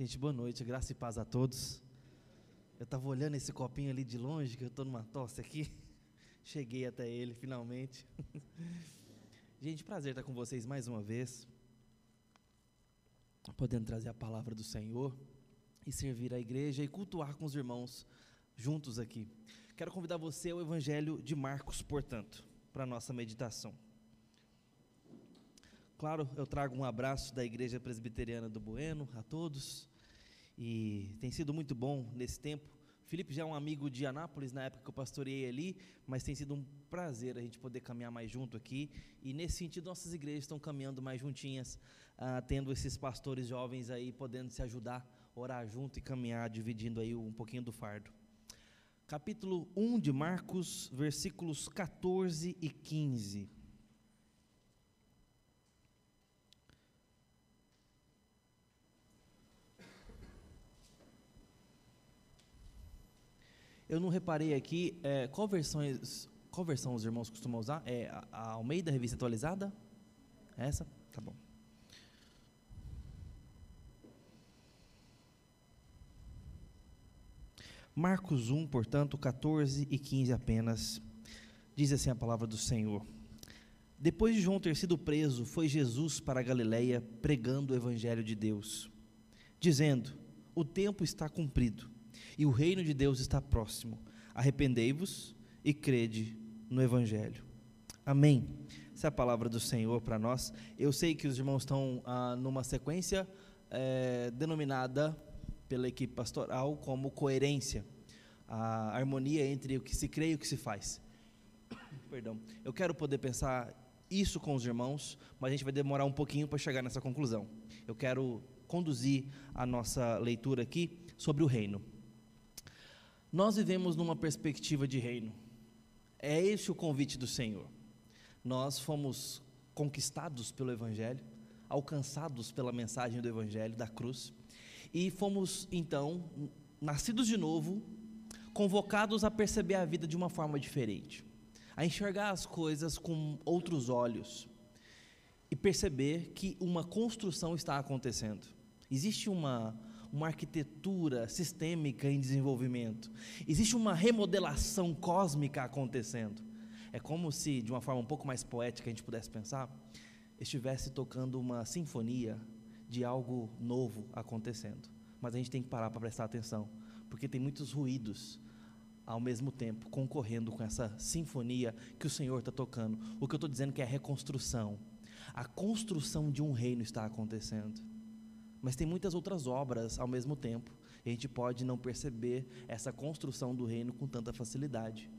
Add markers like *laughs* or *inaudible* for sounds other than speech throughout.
Gente, boa noite, graça e paz a todos. Eu estava olhando esse copinho ali de longe, que eu estou numa tosse aqui. *laughs* Cheguei até ele, finalmente. *laughs* Gente, prazer estar com vocês mais uma vez. Podendo trazer a palavra do Senhor e servir a igreja e cultuar com os irmãos juntos aqui. Quero convidar você ao Evangelho de Marcos, portanto, para a nossa meditação. Claro, eu trago um abraço da Igreja Presbiteriana do Bueno a todos. E tem sido muito bom nesse tempo. Felipe já é um amigo de Anápolis na época que eu pastoreei ali, mas tem sido um prazer a gente poder caminhar mais junto aqui. E nesse sentido, nossas igrejas estão caminhando mais juntinhas, ah, tendo esses pastores jovens aí podendo se ajudar, orar junto e caminhar, dividindo aí um pouquinho do fardo. Capítulo 1 de Marcos, versículos 14 e 15. Eu não reparei aqui, é, qual, versões, qual versão os irmãos costumam usar? É a, Almeida, revista atualizada? É essa? Tá bom. Marcos 1, portanto, 14 e 15 apenas. Diz assim a palavra do Senhor. Depois de João ter sido preso, foi Jesus para a Galiléia pregando o evangelho de Deus, dizendo: O tempo está cumprido e o reino de Deus está próximo. Arrependei-vos e crede no Evangelho. Amém. Essa é a palavra do Senhor para nós. Eu sei que os irmãos estão ah, numa sequência é, denominada pela equipe pastoral como coerência a harmonia entre o que se crê e o que se faz. Perdão. Eu quero poder pensar isso com os irmãos, mas a gente vai demorar um pouquinho para chegar nessa conclusão. Eu quero conduzir a nossa leitura aqui sobre o reino. Nós vivemos numa perspectiva de reino. É esse o convite do Senhor. Nós fomos conquistados pelo Evangelho, alcançados pela mensagem do Evangelho, da cruz, e fomos então, nascidos de novo, convocados a perceber a vida de uma forma diferente, a enxergar as coisas com outros olhos e perceber que uma construção está acontecendo. Existe uma uma arquitetura sistêmica em desenvolvimento. Existe uma remodelação cósmica acontecendo. É como se, de uma forma um pouco mais poética, a gente pudesse pensar, estivesse tocando uma sinfonia de algo novo acontecendo. Mas a gente tem que parar para prestar atenção, porque tem muitos ruídos ao mesmo tempo concorrendo com essa sinfonia que o Senhor está tocando. O que eu estou dizendo que é a reconstrução. A construção de um reino está acontecendo mas tem muitas outras obras ao mesmo tempo. E a gente pode não perceber essa construção do reino com tanta facilidade.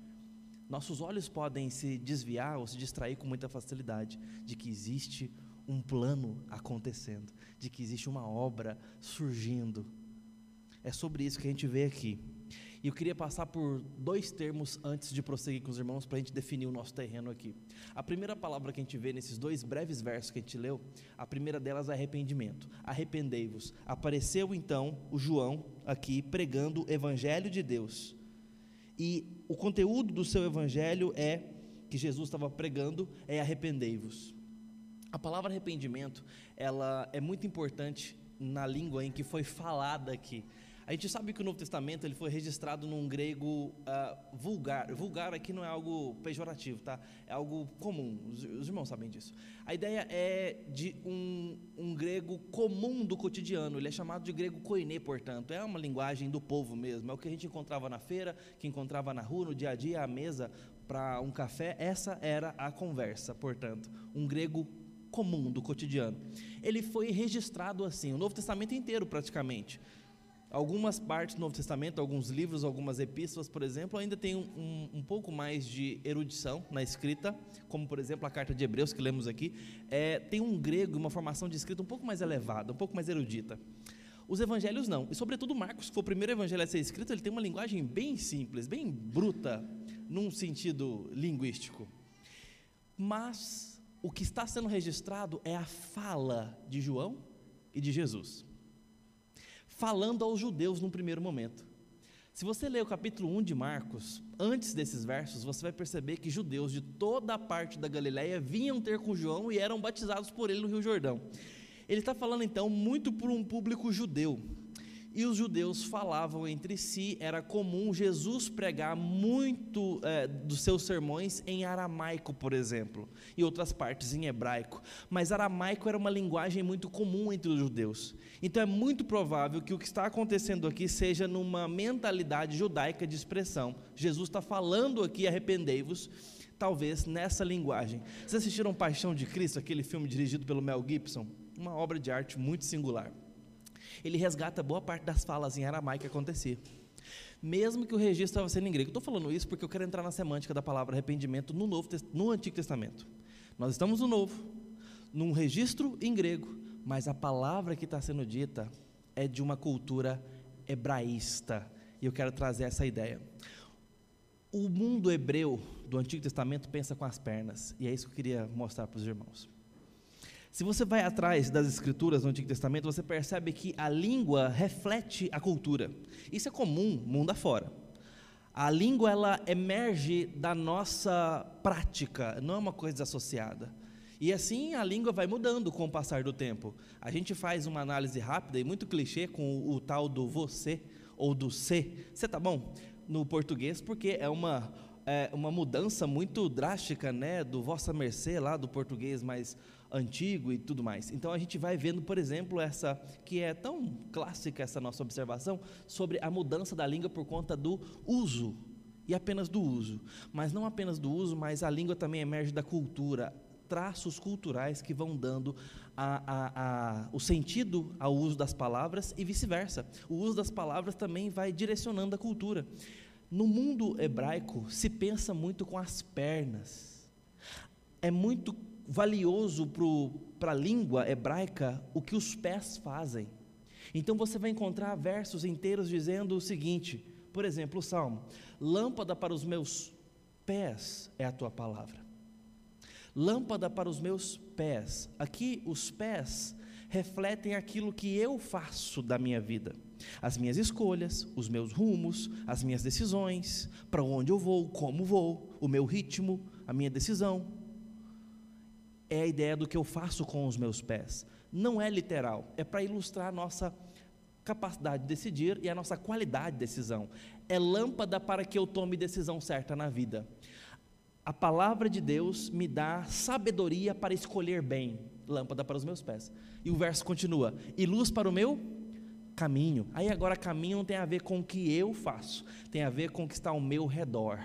Nossos olhos podem se desviar ou se distrair com muita facilidade de que existe um plano acontecendo, de que existe uma obra surgindo. É sobre isso que a gente vê aqui. E eu queria passar por dois termos antes de prosseguir com os irmãos para a gente definir o nosso terreno aqui. A primeira palavra que a gente vê nesses dois breves versos que a gente leu, a primeira delas é arrependimento. Arrependei-vos. Apareceu então o João aqui pregando o evangelho de Deus. E o conteúdo do seu evangelho é que Jesus estava pregando é arrependei-vos. A palavra arrependimento, ela é muito importante na língua em que foi falada aqui. A gente sabe que o Novo Testamento ele foi registrado num grego uh, vulgar. Vulgar aqui não é algo pejorativo, tá? É algo comum. Os, os irmãos sabem disso. A ideia é de um, um, grego comum do cotidiano. Ele é chamado de grego koiné, portanto. É uma linguagem do povo mesmo. É o que a gente encontrava na feira, que encontrava na rua, no dia a dia, à mesa para um café. Essa era a conversa, portanto. Um grego comum do cotidiano. Ele foi registrado assim, o Novo Testamento inteiro praticamente. Algumas partes do Novo Testamento, alguns livros, algumas epístolas, por exemplo, ainda tem um, um, um, pouco mais de erudição na escrita, como por exemplo a carta de Hebreus que lemos aqui, é, tem um grego e uma formação de escrita um pouco mais elevada, um pouco mais erudita. Os evangelhos não, e sobretudo Marcos, que foi o primeiro evangelho a ser escrito, ele tem uma linguagem bem simples, bem bruta, num sentido linguístico. Mas o que está sendo registrado é a fala de João e de Jesus falando aos judeus num primeiro momento. Se você ler o capítulo 1 de Marcos, antes desses versos, você vai perceber que judeus de toda a parte da Galiléia vinham ter com João e eram batizados por ele no Rio Jordão. Ele está falando então muito por um público judeu. E os judeus falavam entre si, era comum Jesus pregar muito é, dos seus sermões em aramaico, por exemplo, e outras partes em hebraico. Mas aramaico era uma linguagem muito comum entre os judeus. Então é muito provável que o que está acontecendo aqui seja numa mentalidade judaica de expressão. Jesus está falando aqui, arrependei-vos, talvez nessa linguagem. Vocês assistiram Paixão de Cristo, aquele filme dirigido pelo Mel Gibson? Uma obra de arte muito singular ele resgata boa parte das falas em aramaico que acontecia. Mesmo que o registro estava sendo em grego. Estou falando isso porque eu quero entrar na semântica da palavra arrependimento no, Novo, no Antigo Testamento. Nós estamos no Novo, num registro em grego, mas a palavra que está sendo dita é de uma cultura hebraísta. E eu quero trazer essa ideia. O mundo hebreu do Antigo Testamento pensa com as pernas, e é isso que eu queria mostrar para os irmãos. Se você vai atrás das escrituras do Antigo Testamento, você percebe que a língua reflete a cultura. Isso é comum mundo afora. A língua ela emerge da nossa prática, não é uma coisa desassociada. E assim a língua vai mudando com o passar do tempo. A gente faz uma análise rápida e muito clichê com o, o tal do você ou do se. Você tá bom? No português, porque é uma é uma mudança muito drástica, né, do vossa mercê lá do português mais antigo e tudo mais. Então a gente vai vendo, por exemplo, essa que é tão clássica essa nossa observação sobre a mudança da língua por conta do uso e apenas do uso. Mas não apenas do uso, mas a língua também emerge da cultura, traços culturais que vão dando a, a, a, o sentido ao uso das palavras e vice-versa. O uso das palavras também vai direcionando a cultura. No mundo hebraico se pensa muito com as pernas. É muito valioso para a língua hebraica o que os pés fazem. Então você vai encontrar versos inteiros dizendo o seguinte, por exemplo, o salmo: Lâmpada para os meus pés é a tua palavra. Lâmpada para os meus pés. Aqui os pés refletem aquilo que eu faço da minha vida. As minhas escolhas, os meus rumos, as minhas decisões, para onde eu vou, como vou, o meu ritmo, a minha decisão é a ideia do que eu faço com os meus pés. Não é literal, é para ilustrar a nossa capacidade de decidir e a nossa qualidade de decisão. É lâmpada para que eu tome decisão certa na vida. A palavra de Deus me dá sabedoria para escolher bem, lâmpada para os meus pés. E o verso continua: e luz para o meu caminho. Aí agora caminho não tem a ver com o que eu faço, tem a ver com o que está ao meu redor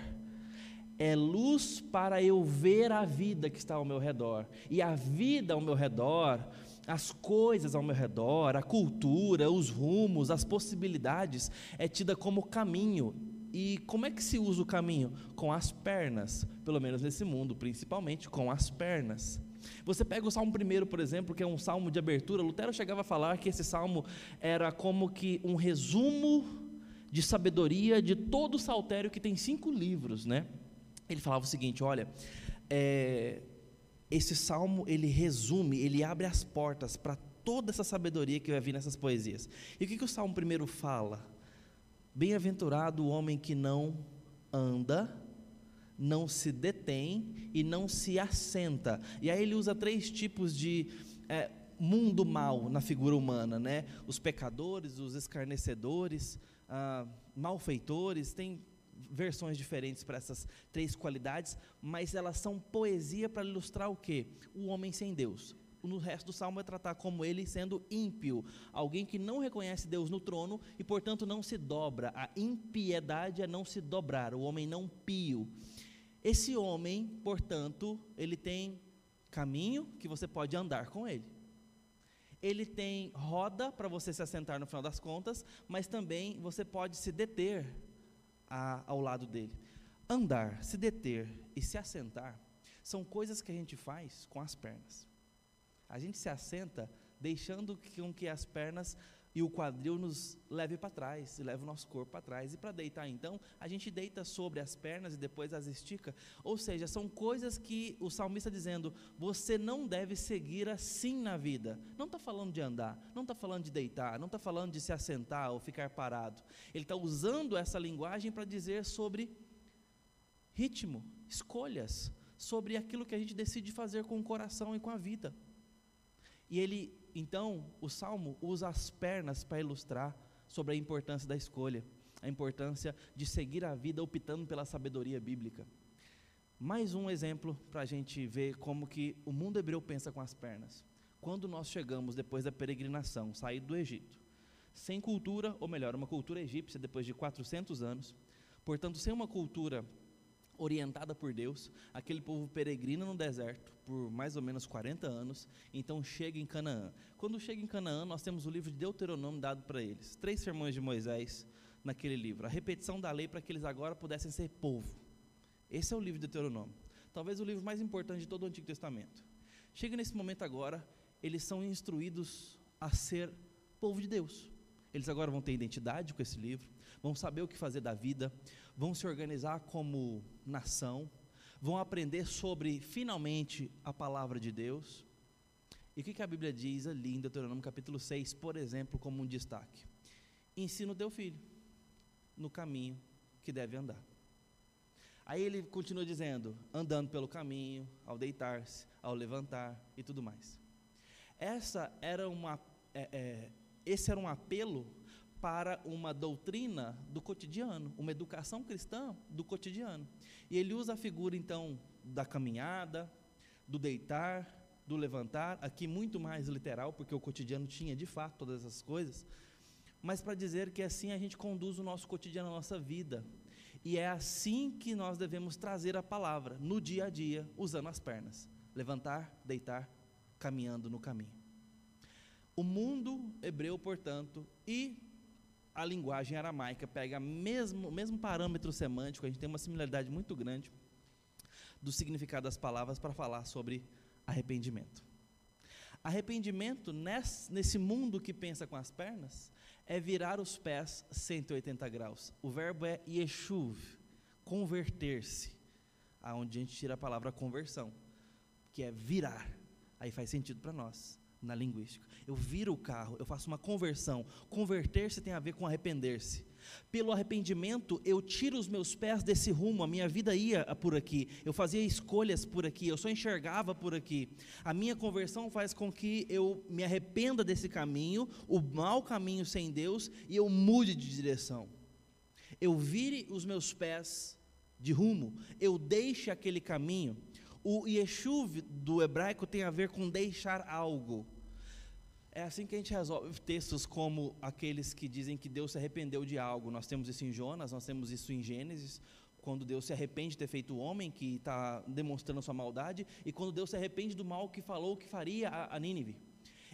é luz para eu ver a vida que está ao meu redor. E a vida ao meu redor, as coisas ao meu redor, a cultura, os rumos, as possibilidades, é tida como caminho. E como é que se usa o caminho? Com as pernas, pelo menos nesse mundo, principalmente com as pernas. Você pega o Salmo primeiro, por exemplo, que é um salmo de abertura, Lutero chegava a falar que esse salmo era como que um resumo de sabedoria de todo o saltério que tem cinco livros, né? Ele falava o seguinte: olha, é, esse salmo ele resume, ele abre as portas para toda essa sabedoria que vai vir nessas poesias. E o que, que o salmo primeiro fala? Bem-aventurado o homem que não anda, não se detém e não se assenta. E aí ele usa três tipos de é, mundo mal na figura humana, né? Os pecadores, os escarnecedores, ah, malfeitores, tem versões diferentes para essas três qualidades, mas elas são poesia para ilustrar o que? O homem sem Deus. No resto do salmo é tratar como ele sendo ímpio, alguém que não reconhece Deus no trono e, portanto, não se dobra. A impiedade é não se dobrar, o homem não pio. Esse homem, portanto, ele tem caminho que você pode andar com ele. Ele tem roda para você se assentar no final das contas, mas também você pode se deter a, ao lado dele. Andar, se deter e se assentar são coisas que a gente faz com as pernas. A gente se assenta deixando com que as pernas e o quadril nos leve para trás, leve o nosso corpo para trás. E para deitar, então, a gente deita sobre as pernas e depois as estica. Ou seja, são coisas que o salmista dizendo: você não deve seguir assim na vida. Não está falando de andar, não está falando de deitar, não está falando de se assentar ou ficar parado. Ele está usando essa linguagem para dizer sobre ritmo, escolhas, sobre aquilo que a gente decide fazer com o coração e com a vida. E ele então, o salmo usa as pernas para ilustrar sobre a importância da escolha, a importância de seguir a vida optando pela sabedoria bíblica. Mais um exemplo para a gente ver como que o mundo hebreu pensa com as pernas. Quando nós chegamos depois da peregrinação, sair do Egito, sem cultura, ou melhor, uma cultura egípcia depois de 400 anos, portanto, sem uma cultura orientada por Deus, aquele povo peregrina no deserto por mais ou menos 40 anos, então chega em Canaã. Quando chega em Canaã, nós temos o livro de Deuteronômio dado para eles, três sermões de Moisés naquele livro, a repetição da lei para que eles agora pudessem ser povo. Esse é o livro de Deuteronômio, talvez o livro mais importante de todo o Antigo Testamento. Chega nesse momento agora, eles são instruídos a ser povo de Deus. Eles agora vão ter identidade com esse livro, vão saber o que fazer da vida, vão se organizar como nação, vão aprender sobre, finalmente, a palavra de Deus. E o que, a Bíblia diz ali em Deuteronômio capítulo 6, por exemplo, como um destaque? Ensina o teu filho no caminho que deve andar. Aí ele continua dizendo: andando pelo caminho, ao deitar-se, ao levantar e tudo mais. Essa era uma, é, é, esse era um apelo para uma doutrina do cotidiano, uma educação cristã do cotidiano. E ele usa a figura então da caminhada, do deitar, do levantar, aqui muito mais literal, porque o cotidiano tinha de fato todas essas coisas, mas para dizer que assim a gente conduz o nosso cotidiano, a nossa vida. E é assim que nós devemos trazer a palavra, no dia a dia, usando as pernas. Levantar, deitar, caminhando no caminho. O mundo hebreu, portanto, e a linguagem aramaica pega mesmo, o mesmo parâmetro semântico, a gente tem uma similaridade muito grande do significado das palavras para falar sobre arrependimento. Arrependimento nesse, nesse mundo que pensa com as pernas é virar os pés 180 graus. O verbo é yeshuv, converter-se, aonde a gente tira a palavra conversão, que é virar. Aí faz sentido para nós na linguística. Eu viro o carro, eu faço uma conversão. Converter-se tem a ver com arrepender-se. Pelo arrependimento, eu tiro os meus pés desse rumo, a minha vida ia por aqui, eu fazia escolhas por aqui, eu só enxergava por aqui. A minha conversão faz com que eu me arrependa desse caminho, o mau caminho sem Deus, e eu mude de direção. Eu vire os meus pés de rumo, eu deixe aquele caminho. O Yeshuv do hebraico tem a ver com deixar algo. É assim que a gente resolve textos como aqueles que dizem que Deus se arrependeu de algo. Nós temos isso em Jonas, nós temos isso em Gênesis, quando Deus se arrepende de ter feito o homem que está demonstrando sua maldade, e quando Deus se arrepende do mal que falou que faria a, a Nínive.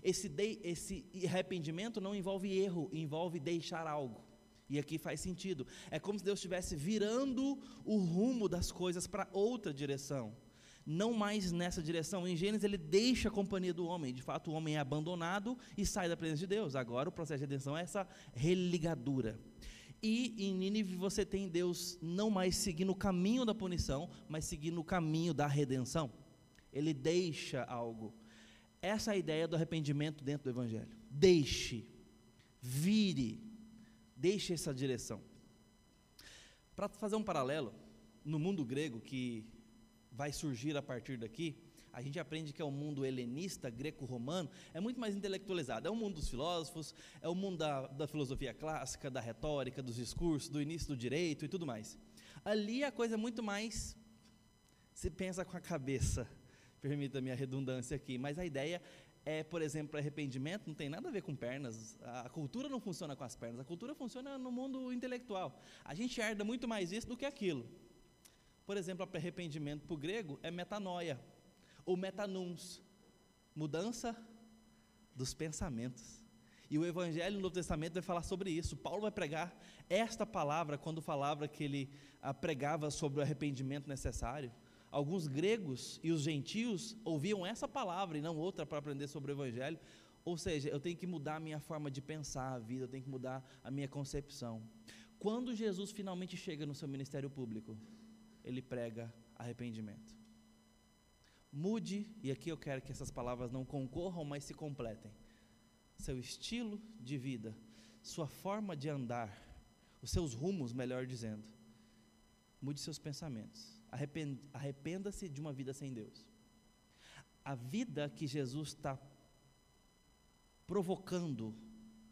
Esse, de, esse arrependimento não envolve erro, envolve deixar algo. E aqui faz sentido. É como se Deus estivesse virando o rumo das coisas para outra direção não mais nessa direção. Em Gênesis ele deixa a companhia do homem, de fato o homem é abandonado e sai da presença de Deus. Agora o processo de redenção é essa religadura. E em Nínive você tem Deus não mais seguindo o caminho da punição, mas seguindo o caminho da redenção. Ele deixa algo. Essa é a ideia do arrependimento dentro do Evangelho. Deixe, vire, deixe essa direção. Para fazer um paralelo, no mundo grego, que vai surgir a partir daqui, a gente aprende que é o mundo helenista, greco-romano, é muito mais intelectualizado. É o mundo dos filósofos, é o mundo da, da, filosofia clássica, da retórica, dos discursos, do início do direito e tudo mais. Ali a coisa é muito mais. Se pensa com a cabeça, *laughs* permita-me a redundância aqui, mas a ideia é, por exemplo, arrependimento não tem nada a ver com pernas. A cultura não funciona com as pernas, a cultura funciona no mundo intelectual. A gente herda muito mais isso do que aquilo. Por exemplo, arrependimento para o grego é metanoia, ou metanuns, mudança dos pensamentos. E o Evangelho no Novo Testamento vai falar sobre isso. Paulo vai pregar esta palavra quando falava que ele ah, pregava sobre o arrependimento necessário. Alguns gregos e os gentios ouviam essa palavra e não outra para aprender sobre o Evangelho. Ou seja, eu tenho que mudar a minha forma de pensar a vida, eu tenho que mudar a minha concepção. Quando Jesus finalmente chega no seu ministério público, ele prega arrependimento. Mude, e aqui eu quero que essas palavras não concorram, mas se completem. Seu estilo de vida, sua forma de andar, os seus rumos, melhor dizendo. Mude seus pensamentos. Arrependa-se de uma vida sem Deus. A vida que Jesus está provocando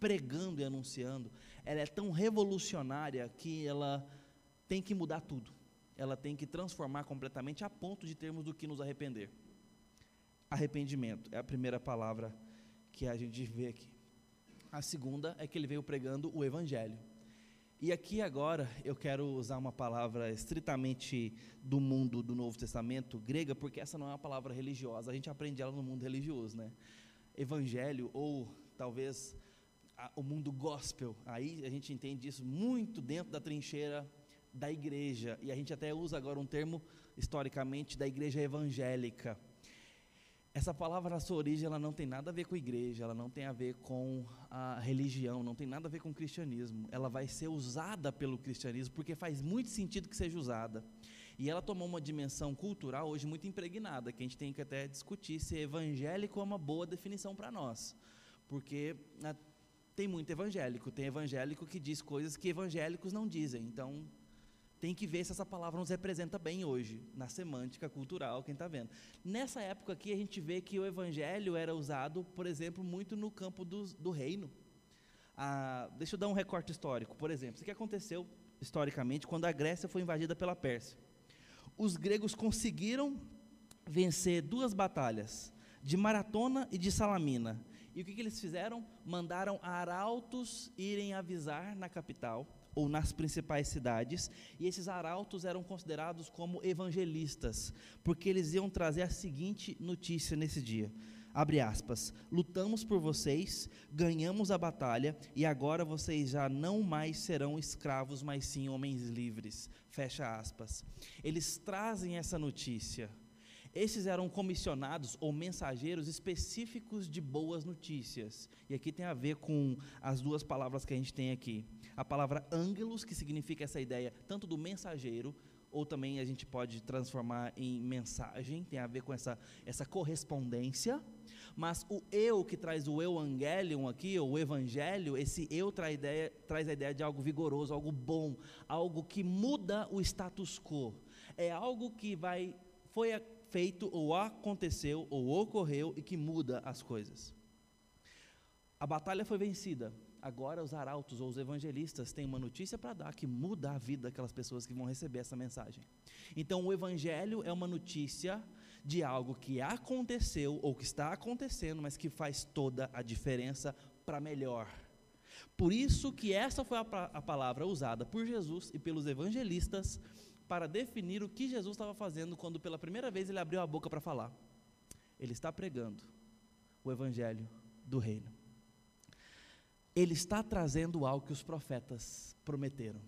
pregando e anunciando, ela é tão revolucionária que ela tem que mudar tudo. Ela tem que transformar completamente a ponto de termos do que nos arrepender. Arrependimento é a primeira palavra que a gente vê aqui. A segunda é que ele veio pregando o evangelho. E aqui agora eu quero usar uma palavra estritamente do mundo do Novo Testamento, grega, porque essa não é uma palavra religiosa, a gente aprende ela no mundo religioso, né? Evangelho, ou talvez a, o mundo gospel, aí a gente entende isso muito dentro da trincheira da igreja, e a gente até usa agora um termo, historicamente, da igreja evangélica. Essa palavra, na sua origem, ela não tem nada a ver com igreja, ela não tem a ver com a religião, não tem nada a ver com o cristianismo. Ela vai ser usada pelo cristianismo porque faz muito sentido que seja usada. E ela tomou uma dimensão cultural hoje muito impregnada, que a gente tem que até discutir se evangélico é uma boa definição para nós. Porque né, tem muito evangélico, tem evangélico que diz coisas que evangélicos não dizem. Então, tem que ver se essa palavra nos representa bem hoje, na semântica cultural, quem está vendo. Nessa época aqui, a gente vê que o evangelho era usado, por exemplo, muito no campo do, do reino. Ah, deixa eu dar um recorte histórico. Por exemplo, o que aconteceu historicamente quando a Grécia foi invadida pela Pérsia? Os gregos conseguiram vencer duas batalhas, de Maratona e de Salamina. E o que, que eles fizeram? Mandaram arautos irem avisar na capital ou nas principais cidades, e esses arautos eram considerados como evangelistas, porque eles iam trazer a seguinte notícia nesse dia. Abre aspas. Lutamos por vocês, ganhamos a batalha e agora vocês já não mais serão escravos, mas sim homens livres. Fecha aspas. Eles trazem essa notícia. Esses eram comissionados ou mensageiros específicos de boas notícias. E aqui tem a ver com as duas palavras que a gente tem aqui a palavra ângelos, que significa essa ideia tanto do mensageiro, ou também a gente pode transformar em mensagem, tem a ver com essa, essa correspondência. Mas o eu, que traz o evangelium aqui, ou o evangelho, esse eu traz a, ideia, traz a ideia de algo vigoroso, algo bom, algo que muda o status quo. É algo que vai, foi feito, ou aconteceu, ou ocorreu, e que muda as coisas. A batalha foi vencida, agora os arautos ou os evangelistas têm uma notícia para dar que muda a vida daquelas pessoas que vão receber essa mensagem. Então, o evangelho é uma notícia de algo que aconteceu ou que está acontecendo, mas que faz toda a diferença para melhor. Por isso que essa foi a, a palavra usada por Jesus e pelos evangelistas para definir o que Jesus estava fazendo quando pela primeira vez ele abriu a boca para falar. Ele está pregando o evangelho do reino ele está trazendo algo que os profetas prometeram.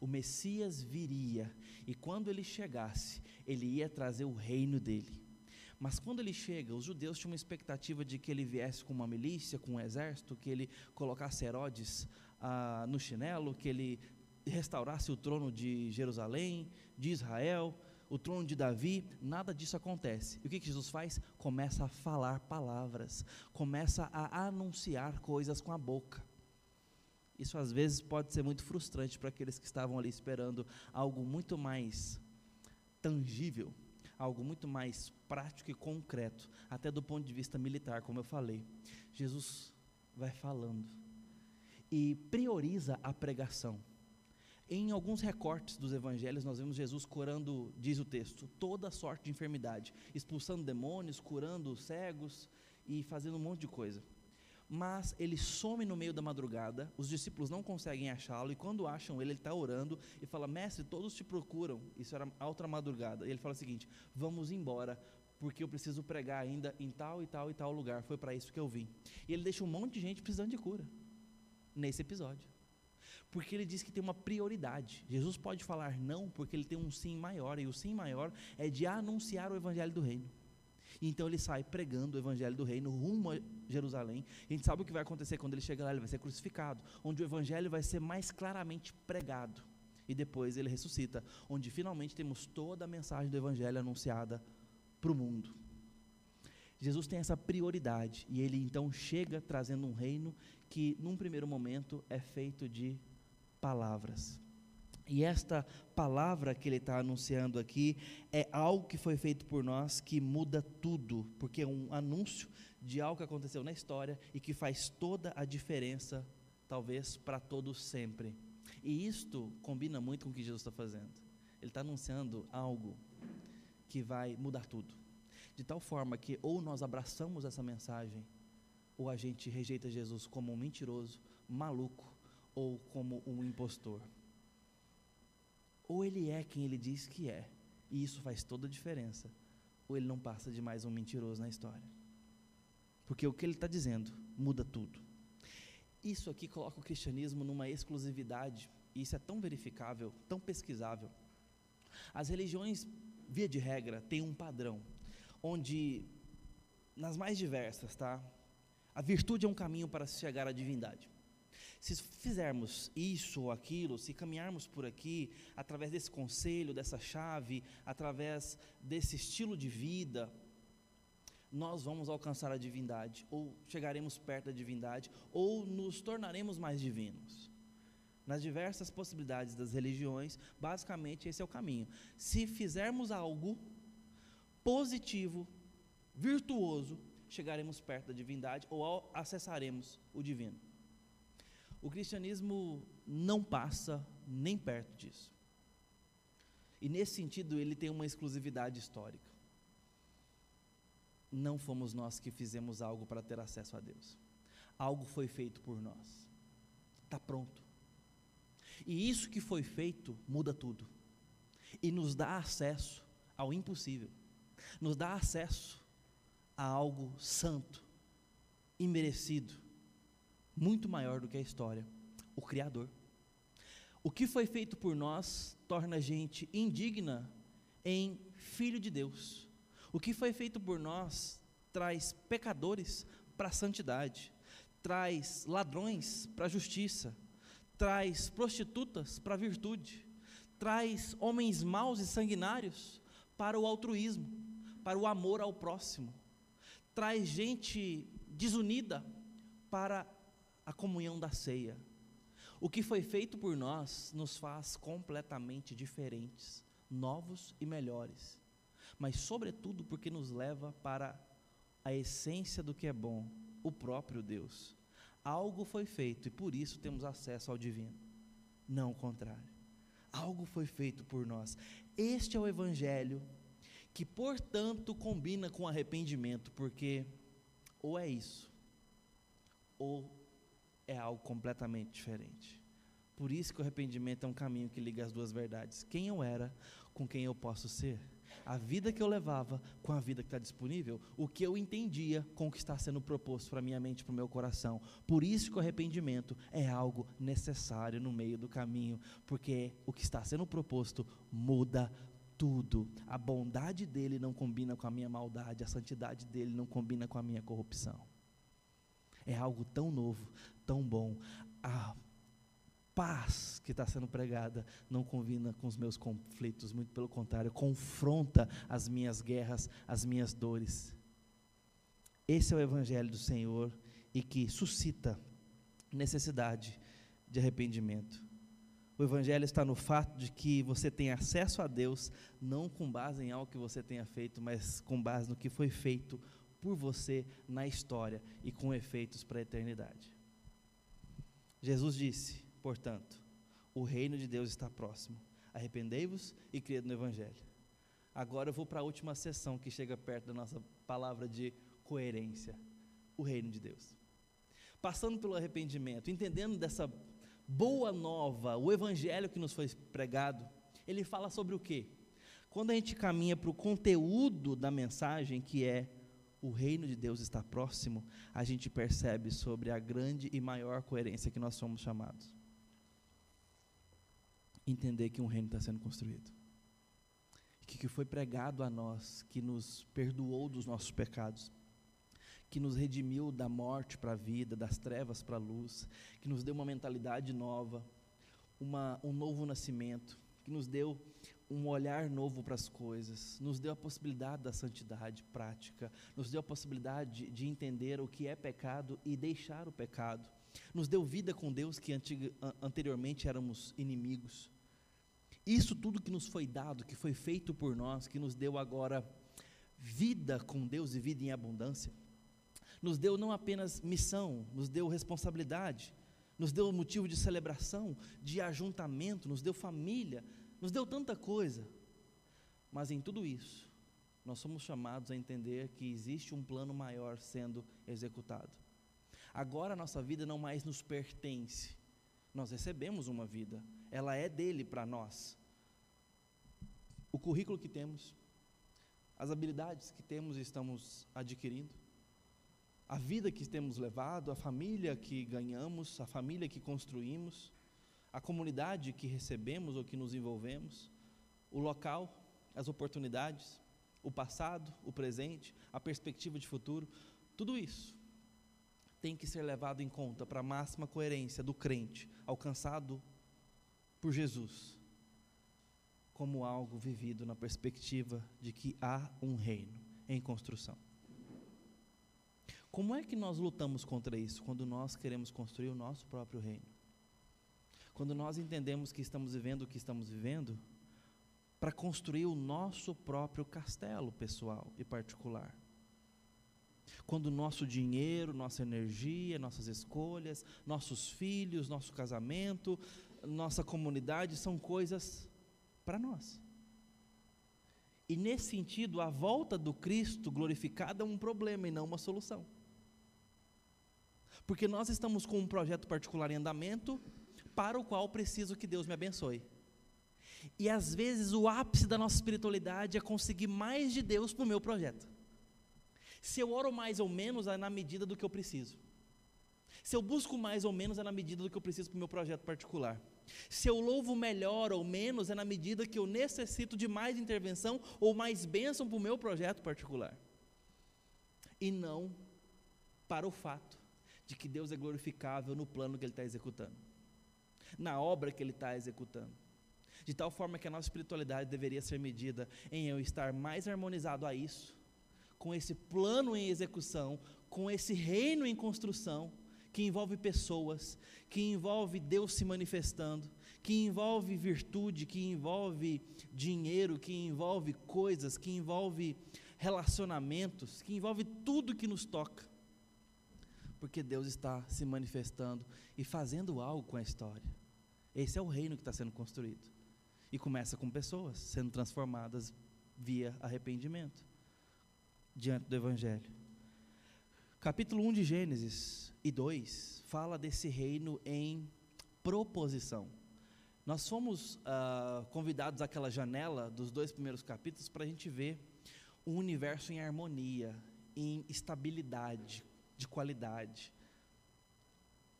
O Messias viria, e quando ele chegasse, ele ia trazer o reino dele. Mas quando ele chega, os judeus tinham uma expectativa de que ele viesse com uma milícia, com um exército, que ele colocasse Herodes ah, no chinelo, que ele restaurasse o trono de Jerusalém, de Israel, o trono de Davi, nada disso acontece. E o que, Jesus faz? Começa a falar palavras, começa a anunciar coisas com a boca. Isso às vezes pode ser muito frustrante para aqueles que estavam ali esperando algo muito mais tangível, algo muito mais prático e concreto, até do ponto de vista militar, como eu falei. Jesus vai falando e prioriza a pregação. Em alguns recortes dos evangelhos, nós vemos Jesus curando, diz o texto, toda sorte de enfermidade, expulsando demônios, curando cegos e fazendo um monte de coisa. Mas ele some no meio da madrugada, os discípulos não conseguem achá-lo, e quando acham ele, ele está orando e fala: Mestre, todos te procuram. Isso era outra madrugada. E ele fala o seguinte: Vamos embora, porque eu preciso pregar ainda em tal e tal e tal lugar. Foi para isso que eu vim. E ele deixa um monte de gente precisando de cura, nesse episódio. Porque ele diz que tem uma prioridade. Jesus pode falar não porque ele tem um sim maior, e o sim maior é de anunciar o evangelho do reino. Então ele sai pregando o evangelho do reino rumo a Jerusalém. A gente sabe o que vai acontecer quando ele chega lá, ele vai ser crucificado, onde o evangelho vai ser mais claramente pregado. E depois ele ressuscita, onde finalmente temos toda a mensagem do evangelho anunciada para o mundo. Jesus tem essa prioridade e ele então chega trazendo um reino que, num primeiro momento, é feito de palavras. E esta palavra que ele está anunciando aqui é algo que foi feito por nós que muda tudo, porque é um anúncio de algo que aconteceu na história e que faz toda a diferença, talvez para todos sempre. E isto combina muito com o que Jesus está fazendo. Ele está anunciando algo que vai mudar tudo, de tal forma que ou nós abraçamos essa mensagem, ou a gente rejeita Jesus como um mentiroso, maluco ou como um impostor ou ele é quem ele diz que é, e isso faz toda a diferença, ou ele não passa de mais um mentiroso na história. Porque o que ele está dizendo muda tudo. Isso aqui coloca o cristianismo numa exclusividade, e isso é tão verificável, tão pesquisável. As religiões, via de regra, têm um padrão, onde, nas mais diversas, tá? A virtude é um caminho para se chegar à divindade. Se fizermos isso ou aquilo, se caminharmos por aqui, através desse conselho, dessa chave, através desse estilo de vida, nós vamos alcançar a divindade, ou chegaremos perto da divindade, ou nos tornaremos mais divinos. Nas diversas possibilidades das religiões, basicamente esse é o caminho. Se fizermos algo positivo, virtuoso, chegaremos perto da divindade ou acessaremos o divino. O cristianismo não passa nem perto disso. E nesse sentido, ele tem uma exclusividade histórica. Não fomos nós que fizemos algo para ter acesso a Deus. Algo foi feito por nós. Está pronto. E isso que foi feito muda tudo. E nos dá acesso ao impossível. Nos dá acesso a algo santo, imerecido muito maior do que a história, o Criador. O que foi feito por nós torna a gente indigna em filho de Deus. O que foi feito por nós traz pecadores para a santidade, traz ladrões para a justiça, traz prostitutas para a virtude, traz homens maus e sanguinários para o altruísmo, para o amor ao próximo, traz gente desunida para a comunhão da ceia. O que foi feito por nós nos faz completamente diferentes, novos e melhores, mas, sobretudo, porque nos leva para a essência do que é bom, o próprio Deus. Algo foi feito e por isso temos acesso ao divino, não o contrário. Algo foi feito por nós. Este é o Evangelho que, portanto, combina com arrependimento, porque ou é isso, ou é algo completamente diferente. Por isso que o arrependimento é um caminho que liga as duas verdades: quem eu era com quem eu posso ser. A vida que eu levava com a vida que está disponível, o que eu entendia com o que está sendo proposto para minha mente, para o meu coração. Por isso que o arrependimento é algo necessário no meio do caminho, porque o que está sendo proposto muda tudo. A bondade dele não combina com a minha maldade, a santidade dele não combina com a minha corrupção. É algo tão novo, tão bom. A paz que está sendo pregada não combina com os meus conflitos, muito pelo contrário, confronta as minhas guerras, as minhas dores. Esse é o Evangelho do Senhor e que suscita necessidade de arrependimento. O Evangelho está no fato de que você tem acesso a Deus, não com base em algo que você tenha feito, mas com base no que foi feito por você na história e com efeitos para a eternidade. Jesus disse, portanto, o reino de Deus está próximo. Arrependei-vos e crede no Evangelho. Agora eu vou para a última sessão que chega perto da nossa palavra de coerência: o reino de Deus. Passando pelo arrependimento, entendendo dessa boa nova, o Evangelho que nos foi pregado, ele fala sobre o quê? Quando a gente caminha para o conteúdo da mensagem, que é o reino de Deus está próximo, a gente percebe sobre a grande e maior coerência que nós somos chamados. Entender que um reino está sendo construído. Que, que foi pregado a nós, que nos perdoou dos nossos pecados, que nos redimiu da morte para a vida, das trevas para a luz, que nos deu uma mentalidade nova, uma, um novo nascimento, que nos deu um olhar novo para as coisas, nos deu a possibilidade da santidade prática, nos deu a possibilidade de, de entender o que é pecado e deixar o pecado, nos deu vida com Deus que anteriormente éramos inimigos, Isso tudo que nos foi dado, que foi feito por nós, que nos deu agora vida com Deus e vida em abundância, nos deu não apenas missão, nos deu responsabilidade, nos deu motivo de celebração, de ajuntamento, nos deu família, nos deu tanta coisa. Mas em tudo isso, nós somos chamados a entender que existe um plano maior sendo executado. Agora a nossa vida não mais nos pertence, nós recebemos uma vida, ela é dele para nós. O currículo que temos, as habilidades que temos e estamos adquirindo, a vida que temos levado, a família que ganhamos, a família que construímos, a comunidade que recebemos ou que nos envolvemos, o local, as oportunidades, o passado, o presente, a perspectiva de futuro, tudo isso tem que ser levado em conta para a máxima coerência do crente alcançado por Jesus, como algo vivido na perspectiva de que há um reino em construção. Como é que nós lutamos contra isso quando nós queremos construir o nosso próprio reino? Quando nós entendemos que estamos vivendo o que estamos vivendo para construir o nosso próprio castelo pessoal e particular. Quando o nosso dinheiro, nossa energia, nossas escolhas, nossos filhos, nosso casamento, nossa comunidade são coisas para nós. E nesse sentido, a volta do Cristo glorificado é um problema e não uma solução. Porque nós estamos com um projeto particular em andamento, para o qual preciso que Deus me abençoe. E às vezes o ápice da nossa espiritualidade é conseguir mais de Deus para o meu projeto. Se eu oro mais ou menos, é na medida do que eu preciso. Se eu busco mais ou menos, é na medida do que eu preciso para o meu projeto particular. Se eu louvo melhor ou menos, é na medida que eu necessito de mais intervenção ou mais bênção para o meu projeto particular. E não para o fato de que Deus é glorificável no plano que Ele está executando, na obra que Ele está executando. De tal forma que a nossa espiritualidade deveria ser medida em eu estar mais harmonizado a isso, com esse plano em execução, com esse reino em construção, que envolve pessoas, que envolve Deus se manifestando, que envolve virtude, que envolve dinheiro, que envolve coisas, que envolve relacionamentos, que envolve tudo que nos toca porque Deus está se manifestando e fazendo algo com a história. Esse é o reino que está sendo construído. E começa com pessoas sendo transformadas via arrependimento diante do Evangelho. Capítulo 1 de Gênesis e 2 fala desse reino em proposição. Nós fomos uh, convidados àquela janela dos dois primeiros capítulos para a gente ver um universo em harmonia, em estabilidade, de qualidade.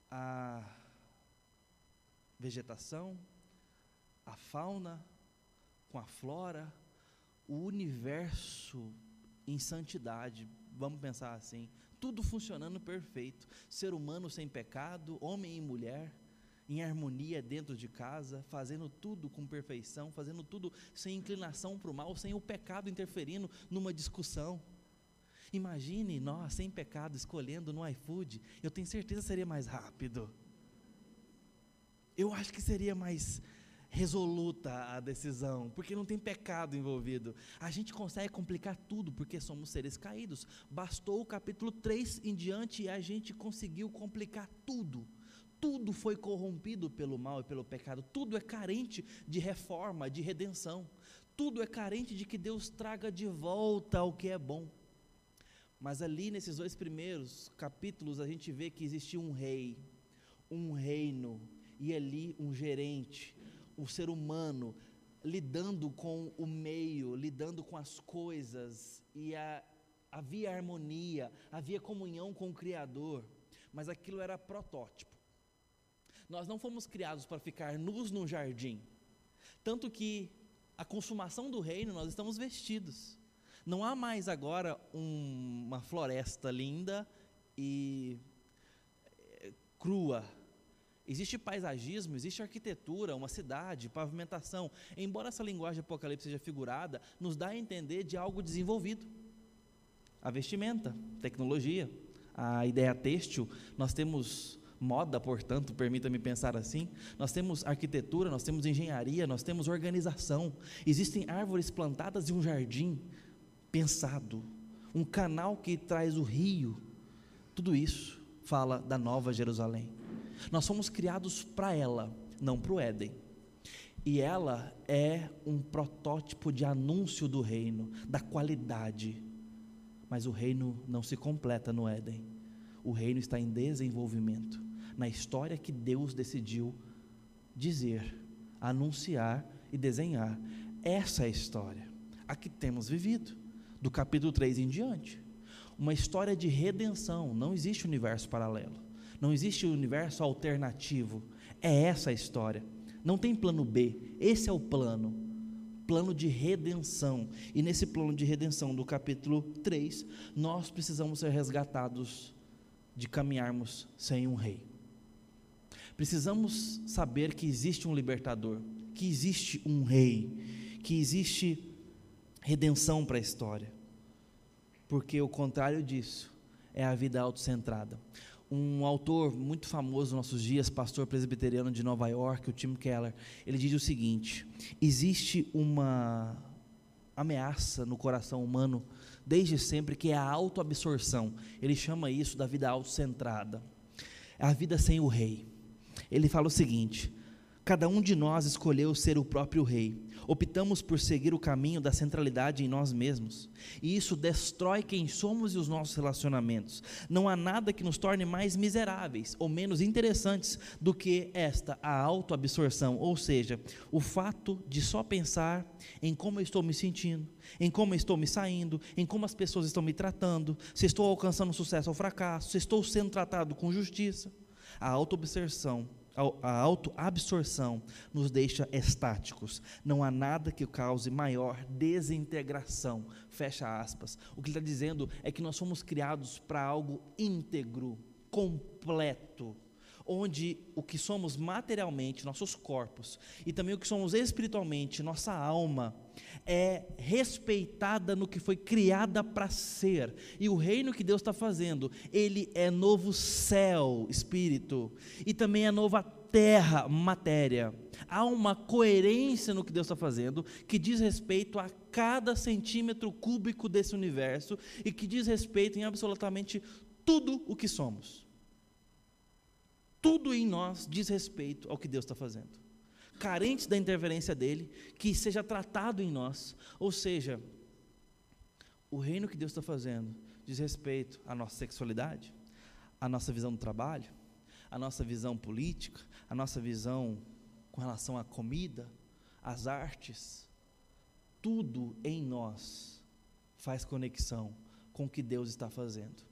A vegetação, a fauna, com a flora, o universo em santidade, vamos pensar assim, tudo funcionando perfeito, ser humano sem pecado, homem e mulher, em harmonia dentro de casa, fazendo tudo com perfeição, fazendo tudo sem inclinação para o mal, sem o pecado interferindo numa discussão. Imagine nós, sem pecado, escolhendo no iFood, eu tenho certeza seria mais rápido. Eu acho que seria mais resoluta a decisão, porque não tem pecado envolvido. A gente consegue complicar tudo porque somos seres caídos. Bastou o capítulo 3 em diante e a gente conseguiu complicar tudo. Tudo foi corrompido pelo mal e pelo pecado, tudo é carente de reforma, de redenção. Tudo é carente de que Deus traga de volta ao que é bom. Mas ali nesses dois primeiros capítulos a gente vê que existia um rei, um reino, e ali um gerente, um ser humano lidando com o meio, lidando com as coisas, e a, havia harmonia, havia comunhão com o Criador, mas aquilo era protótipo. Nós não fomos criados para ficar nus no jardim, tanto que a consumação do reino nós estamos vestidos. Não há mais agora um, uma floresta linda e é, crua. Existe paisagismo, existe arquitetura, uma cidade, pavimentação. Embora essa linguagem apocalipse seja figurada, nos dá a entender de algo desenvolvido. A vestimenta, tecnologia, a ideia têxtil, nós temos moda, portanto, permita-me pensar assim. Nós temos arquitetura, nós temos engenharia, nós temos organização. Existem árvores plantadas e um jardim pensado, um canal que traz o rio. Tudo isso fala da Nova Jerusalém. Nós somos criados para ela, não para o Éden. E ela é um protótipo de anúncio do reino, da qualidade. Mas o reino não se completa no Éden. O reino está em desenvolvimento, na história que Deus decidiu dizer, anunciar e desenhar. Essa é a história a que temos vivido, do capítulo 3 em diante. Uma história de redenção, não existe universo paralelo, não existe universo alternativo. É essa a história não tem plano B, esse é o plano. Plano de redenção. E nesse plano de redenção do capítulo 3, nós precisamos ser resgatados de caminharmos sem um rei. Precisamos saber que existe um libertador, que existe um rei, que existe redenção para a história. Porque o contrário disso é a vida autocentrada um autor muito famoso nos nossos dias, pastor presbiteriano de Nova York, o Tim Keller, ele diz o seguinte: existe uma ameaça no coração humano desde sempre que é a autoabsorção. Ele chama isso da vida autocentrada. É a vida sem o rei. Ele fala o seguinte: Cada um de nós escolheu ser o próprio rei. Optamos por seguir o caminho da centralidade em nós mesmos. E isso destrói quem somos e os nossos relacionamentos. Não há nada que nos torne mais miseráveis ou menos interessantes do que esta, a autoabsorção, ou seja, o fato de só pensar em como eu estou me sentindo, em como eu estou me saindo, em como as pessoas estão me tratando, se estou alcançando sucesso ou fracasso, se estou sendo tratado com justiça. A autoobsessão a autoabsorção nos deixa estáticos. Não há nada que cause maior desintegração. Fecha aspas. O que ele está dizendo é que nós somos criados para algo íntegro, completo onde o que somos materialmente, nossos corpos, e também o que somos espiritualmente, nossa alma, é respeitada no que foi criada para ser. E o reino que Deus está fazendo, ele é novo céu, espírito, e também é nova terra, matéria. Há uma coerência no que Deus está fazendo, que diz respeito a cada centímetro cúbico desse universo e que diz respeito em absolutamente tudo o que somos. Tudo em nós diz respeito ao que Deus está fazendo. Carentes da interferência dele, que seja tratado em nós. Ou seja, o reino que Deus está fazendo diz respeito à nossa sexualidade, à nossa visão do trabalho, à nossa visão política, à nossa visão com relação à comida, às artes. Tudo em nós faz conexão com o que Deus está fazendo.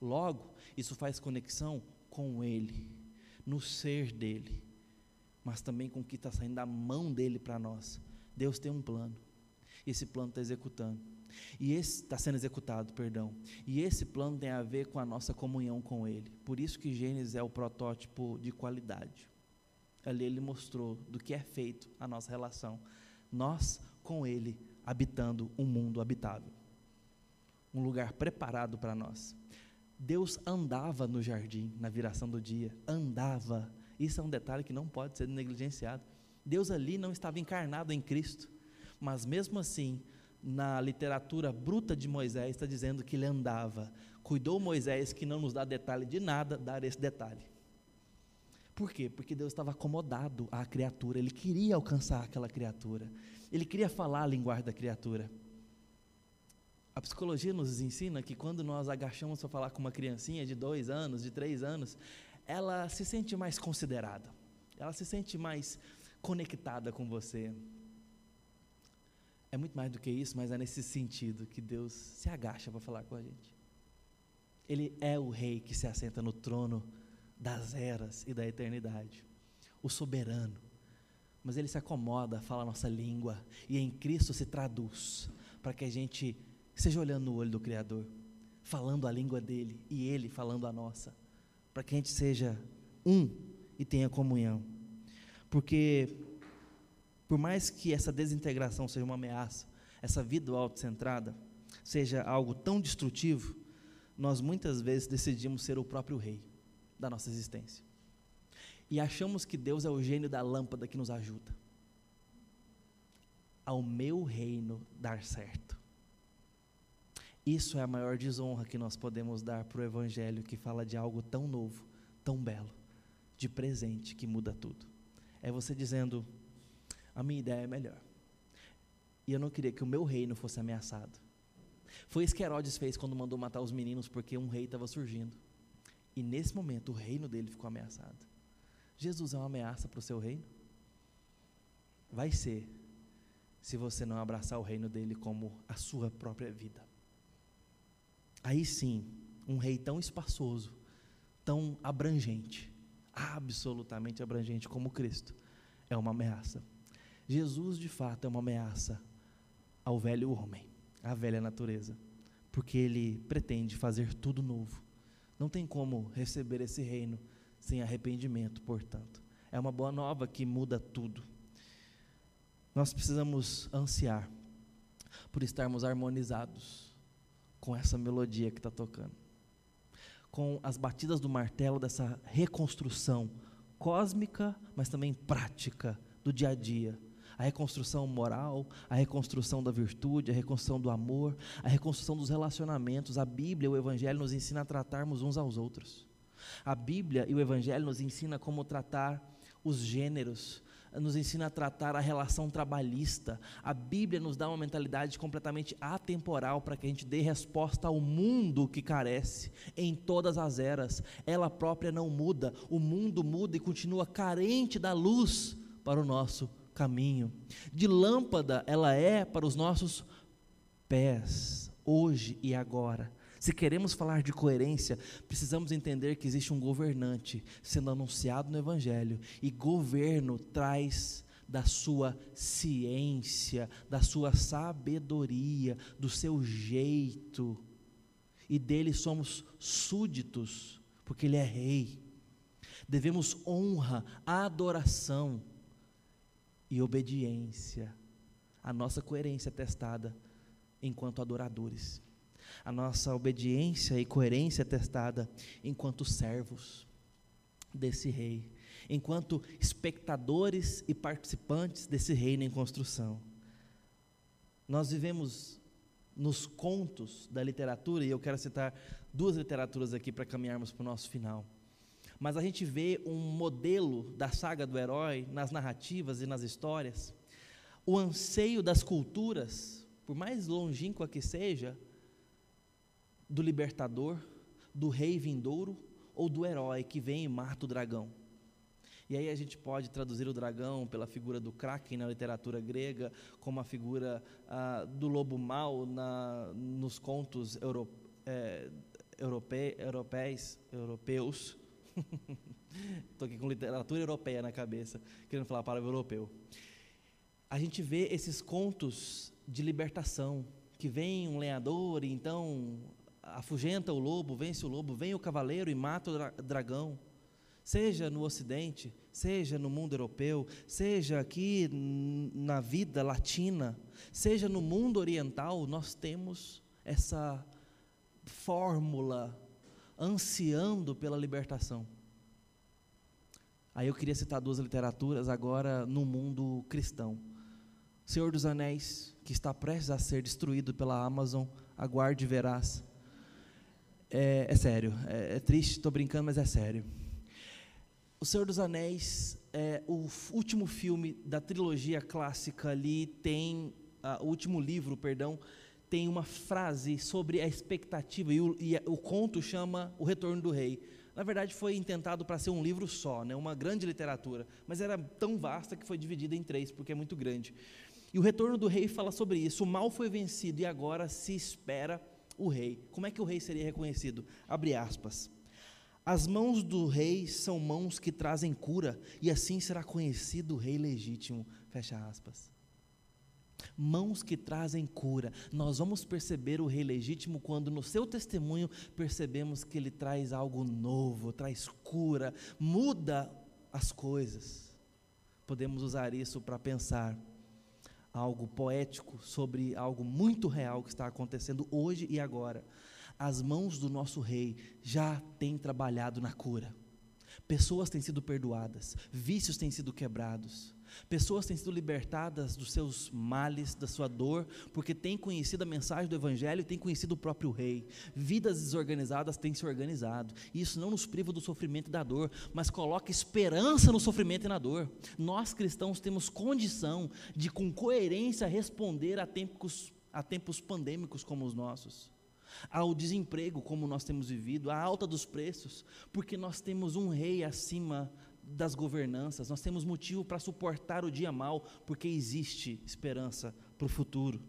Logo, isso faz conexão com Ele, no ser dEle, mas também com o que está saindo da mão dEle para nós. Deus tem um plano, e esse plano está executando. E esse está sendo executado, perdão. E esse plano tem a ver com a nossa comunhão com Ele. Por isso que Gênesis é o protótipo de qualidade. Ali ele mostrou do que é feito a nossa relação. Nós com Ele habitando um mundo habitável. Um lugar preparado para nós. Deus andava no jardim na viração do dia, andava. Isso é um detalhe que não pode ser negligenciado. Deus ali não estava encarnado em Cristo, mas mesmo assim, na literatura bruta de Moisés, está dizendo que ele andava. Cuidou Moisés, que não nos dá detalhe de nada, dar esse detalhe. Por quê? Porque Deus estava acomodado à criatura, ele queria alcançar aquela criatura, ele queria falar a linguagem da criatura. A psicologia nos ensina que quando nós agachamos para falar com uma criancinha de dois anos, de três anos, ela se sente mais considerada, ela se sente mais conectada com você. É muito mais do que isso, mas é nesse sentido que Deus se agacha para falar com a gente. Ele é o rei que se assenta no trono das eras e da eternidade, o soberano. Mas ele se acomoda, fala a nossa língua e em Cristo se traduz para que a gente Seja olhando no olho do Criador, falando a língua dele e ele falando a nossa, para que a gente seja um e tenha comunhão. Porque, por mais que essa desintegração seja uma ameaça, essa vida autocentrada seja algo tão destrutivo, nós muitas vezes decidimos ser o próprio rei. da nossa existência. E achamos que Deus é o gênio da lâmpada que nos ajuda. Ao meu reino dar certo. Isso é a maior desonra que nós podemos dar para o Evangelho que fala de algo tão novo, tão belo, de presente que muda tudo. É você dizendo: a minha ideia é melhor. E eu não queria que o meu reino fosse ameaçado. Foi isso que Herodes fez quando mandou matar os meninos, porque um rei estava surgindo. E nesse momento o reino dele ficou ameaçado. Jesus é uma ameaça para o seu reino? Vai ser, se você não abraçar o reino dele como a sua própria vida. Aí sim, um rei tão espaçoso, tão abrangente, absolutamente abrangente como Cristo, é uma ameaça. Jesus, de fato, é uma ameaça ao velho homem, à velha natureza, porque ele pretende fazer tudo novo. Não tem como receber esse reino sem arrependimento, portanto. É uma boa nova que muda tudo. Nós precisamos ansiar por estarmos harmonizados com essa melodia que está tocando, com as batidas do martelo dessa reconstrução cósmica, mas também prática do dia a dia. A reconstrução moral, a reconstrução da virtude, a reconstrução do amor, a reconstrução dos relacionamentos. A Bíblia, o Evangelho nos ensina a tratarmos uns aos outros. A Bíblia e o Evangelho nos ensina como tratar os gêneros, nos ensina a tratar a relação trabalhista. A Bíblia nos dá uma mentalidade completamente atemporal para que a gente dê resposta ao mundo que carece em todas as eras. Ela própria não muda, o mundo muda e continua carente da luz para o nosso caminho. De lâmpada ela é para os nossos pés, hoje e agora. Se queremos falar de coerência, precisamos entender que existe um governante sendo anunciado no Evangelho, e governo traz da sua ciência, da sua sabedoria, do seu jeito, e dele somos súditos, porque ele é rei. Devemos honra, adoração e obediência. A nossa coerência é testada enquanto adoradores a nossa obediência e coerência testada enquanto servos desse rei, enquanto espectadores e participantes desse reino em construção. Nós vivemos nos contos da literatura, e eu quero citar duas literaturas aqui para caminharmos para o nosso final. Mas a gente vê um modelo da saga do herói nas narrativas e nas histórias. O anseio das culturas, por mais longínqua que seja, do libertador, do rei vindouro ou do herói que vem e mata o dragão. E aí a gente pode traduzir o dragão pela figura do Kraken na literatura grega, como a figura ah, do lobo mau na, nos contos euro, é, europe, europeus. *laughs* europeus. Estou aqui com literatura europeia na cabeça, querendo falar a palavra europeu. A gente vê esses contos de libertação, que vem um lenhador e então afugenta o lobo, vence o lobo, vem o cavaleiro e mata o dragão. Seja no Ocidente, seja no mundo europeu, seja aqui na vida latina, seja no mundo oriental, nós temos essa fórmula ansiando pela libertação. Aí eu queria citar duas literaturas agora no mundo cristão. Senhor dos Anéis, que está prestes a ser destruído pela Amazon, aguarde verás. É, é sério, é, é triste, estou brincando, mas é sério. O Senhor dos Anéis, é, o último filme da trilogia clássica ali tem, o último livro, perdão, tem uma frase sobre a expectativa, e o, e o conto chama O Retorno do Rei. Na verdade, foi intentado para ser um livro só, né, uma grande literatura, mas era tão vasta que foi dividida em três, porque é muito grande. E o Retorno do Rei fala sobre isso. O mal foi vencido e agora se espera o rei. Como é que o rei seria reconhecido? Abre aspas. As mãos do rei são mãos que trazem cura, e assim será conhecido o rei legítimo. Fecha aspas. Mãos que trazem cura. Nós vamos perceber o rei legítimo quando no seu testemunho percebemos que ele traz algo novo, traz cura, muda as coisas. Podemos usar isso para pensar algo poético sobre algo muito real que está acontecendo hoje e agora. As mãos do nosso rei já têm trabalhado na cura. Pessoas têm sido perdoadas, vícios têm sido quebrados, pessoas têm sido libertadas dos seus males, da sua dor, porque têm conhecido a mensagem do Evangelho e têm conhecido o próprio Rei. Vidas desorganizadas têm se organizado, e isso não nos priva do sofrimento e da dor, mas coloca esperança no sofrimento e na dor. Nós cristãos temos condição de, com coerência, responder a tempos, a tempos pandêmicos como os nossos ao desemprego como nós temos vivido, à alta dos preços, porque nós temos um rei acima das governanças, nós temos motivo para suportar o dia mal, porque existe esperança para o futuro.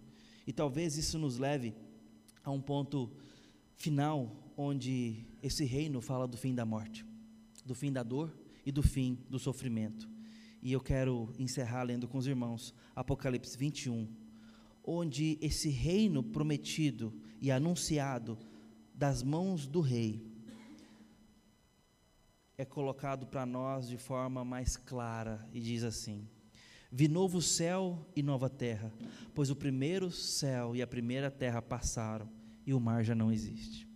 E talvez isso nos leve a um ponto final, onde esse reino fala do fim da morte, do fim da dor e do fim do sofrimento. E eu quero encerrar lendo com os irmãos Apocalipse 21, onde esse reino prometido e anunciado das mãos do rei é colocado para nós de forma mais clara e diz assim: Vi novo céu e nova terra, pois o primeiro céu e a primeira terra passaram e o mar já não existe.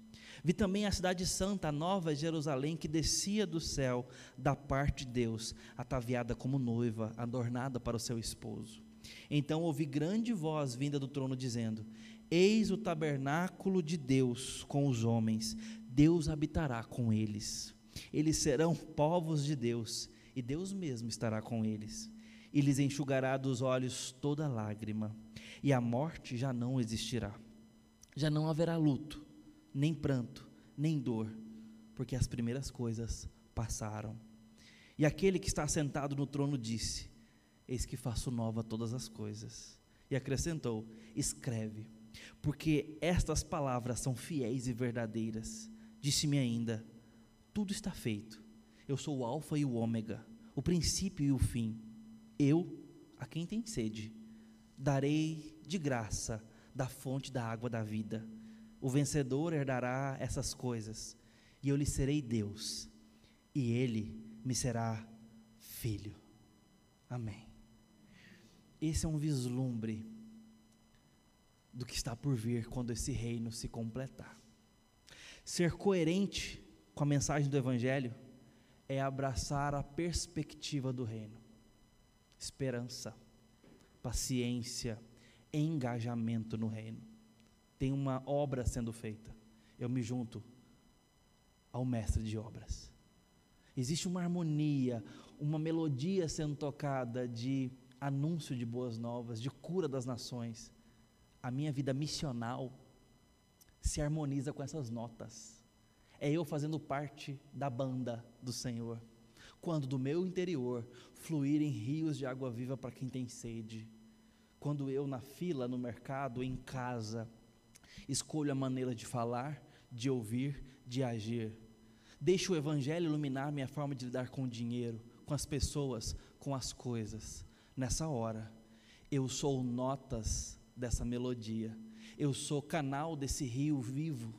Vi também a cidade santa, a nova Jerusalém, que descia do céu da parte de Deus, ataviada como noiva, adornada para o seu esposo. Então ouvi grande voz vinda do trono dizendo: Eis o tabernáculo de Deus com os homens, Deus habitará com eles. Eles serão povos de Deus, e Deus mesmo estará com eles. E lhes enxugará dos olhos toda lágrima, e a morte já não existirá. Já não haverá luto, nem pranto, nem dor, porque as primeiras coisas passaram. E aquele que está sentado no trono disse: Eis que faço nova todas as coisas. E acrescentou: Escreve, porque estas palavras são fiéis e verdadeiras. Disse-me ainda: Tudo está feito. Eu sou o Alfa e o Ômega, o princípio e o fim. Eu, a quem tem sede, darei de graça da fonte da água da vida. O vencedor herdará essas coisas, e eu lhe serei Deus, e ele me será filho. Amém. Esse é um vislumbre do que está por vir quando esse reino se completar. Ser coerente com a mensagem do Evangelho é abraçar a perspectiva do reino, esperança, paciência, engajamento no reino. Tem uma obra sendo feita, eu me junto ao mestre de obras. Existe uma harmonia, uma melodia sendo tocada de anúncio de boas novas, de cura das nações. A minha vida missional se harmoniza com essas notas. É eu fazendo parte da banda do Senhor. Quando do meu interior fluírem rios de água viva para quem tem sede. Quando eu, na fila, no mercado, em casa, escolho a maneira de falar, de ouvir, de agir. Deixo o Evangelho iluminar minha forma de lidar com o dinheiro, com as pessoas, com as coisas nessa hora. Eu sou notas dessa melodia. Eu sou canal desse rio vivo.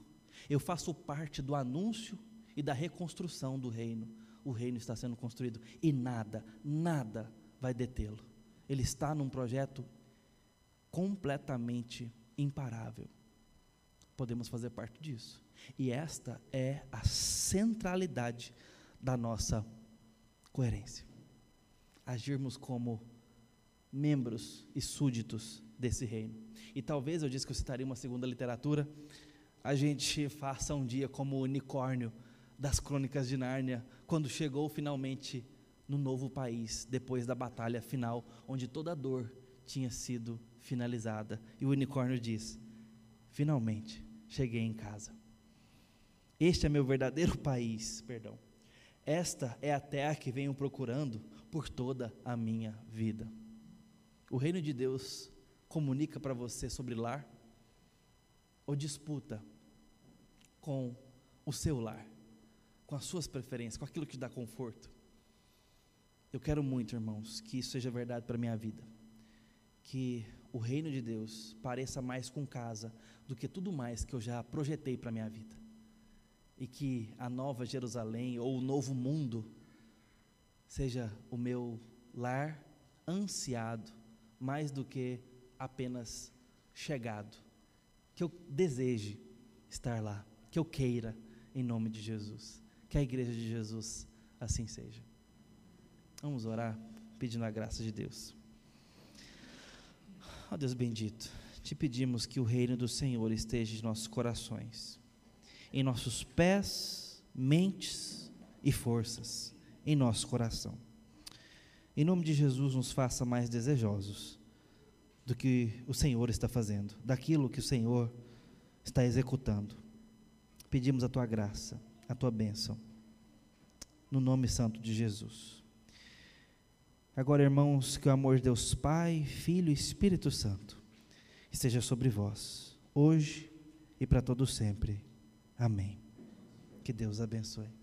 Eu faço parte do anúncio e da reconstrução do reino. O reino está sendo construído e nada, nada vai detê-lo. Ele está num projeto completamente imparável. Podemos fazer parte disso. E esta é a centralidade da nossa coerência. Agirmos como membros e súditos desse reino. E talvez eu disse que eu citaria uma segunda literatura, a gente faça um dia como o unicórnio das crônicas de Nárnia, quando chegou finalmente no novo país, depois da batalha final, onde toda a dor tinha sido finalizada. E o unicórnio diz: Finalmente cheguei em casa. Este é meu verdadeiro *laughs* país, perdão. Esta é a terra que venho procurando por toda a minha vida. O reino de Deus comunica para você sobre lar ou disputa com o seu lar, com as suas preferências, com aquilo que te dá conforto. Eu quero muito, irmãos, que isso seja verdade para a minha vida. Que o reino de Deus pareça mais com casa do que tudo mais que eu já projetei para a minha vida. E que a nova Jerusalém ou o novo mundo seja o meu lar ansiado mais do que apenas chegado. Que eu deseje estar lá, que eu queira, em nome de Jesus. Que a igreja de Jesus assim seja. Vamos orar pedindo a graça de Deus. Ó oh, Deus bendito, te pedimos que o reino do Senhor esteja em nossos corações, em nossos pés, mentes e forças, em nosso coração. Em nome de Jesus, nos faça mais desejosos do que o Senhor está fazendo, daquilo que o Senhor está executando. Pedimos a tua graça, a tua bênção, no nome santo de Jesus. Agora, irmãos, que o amor de Deus Pai, Filho e Espírito Santo esteja sobre vós, hoje e para todo sempre. Amém. Que Deus abençoe.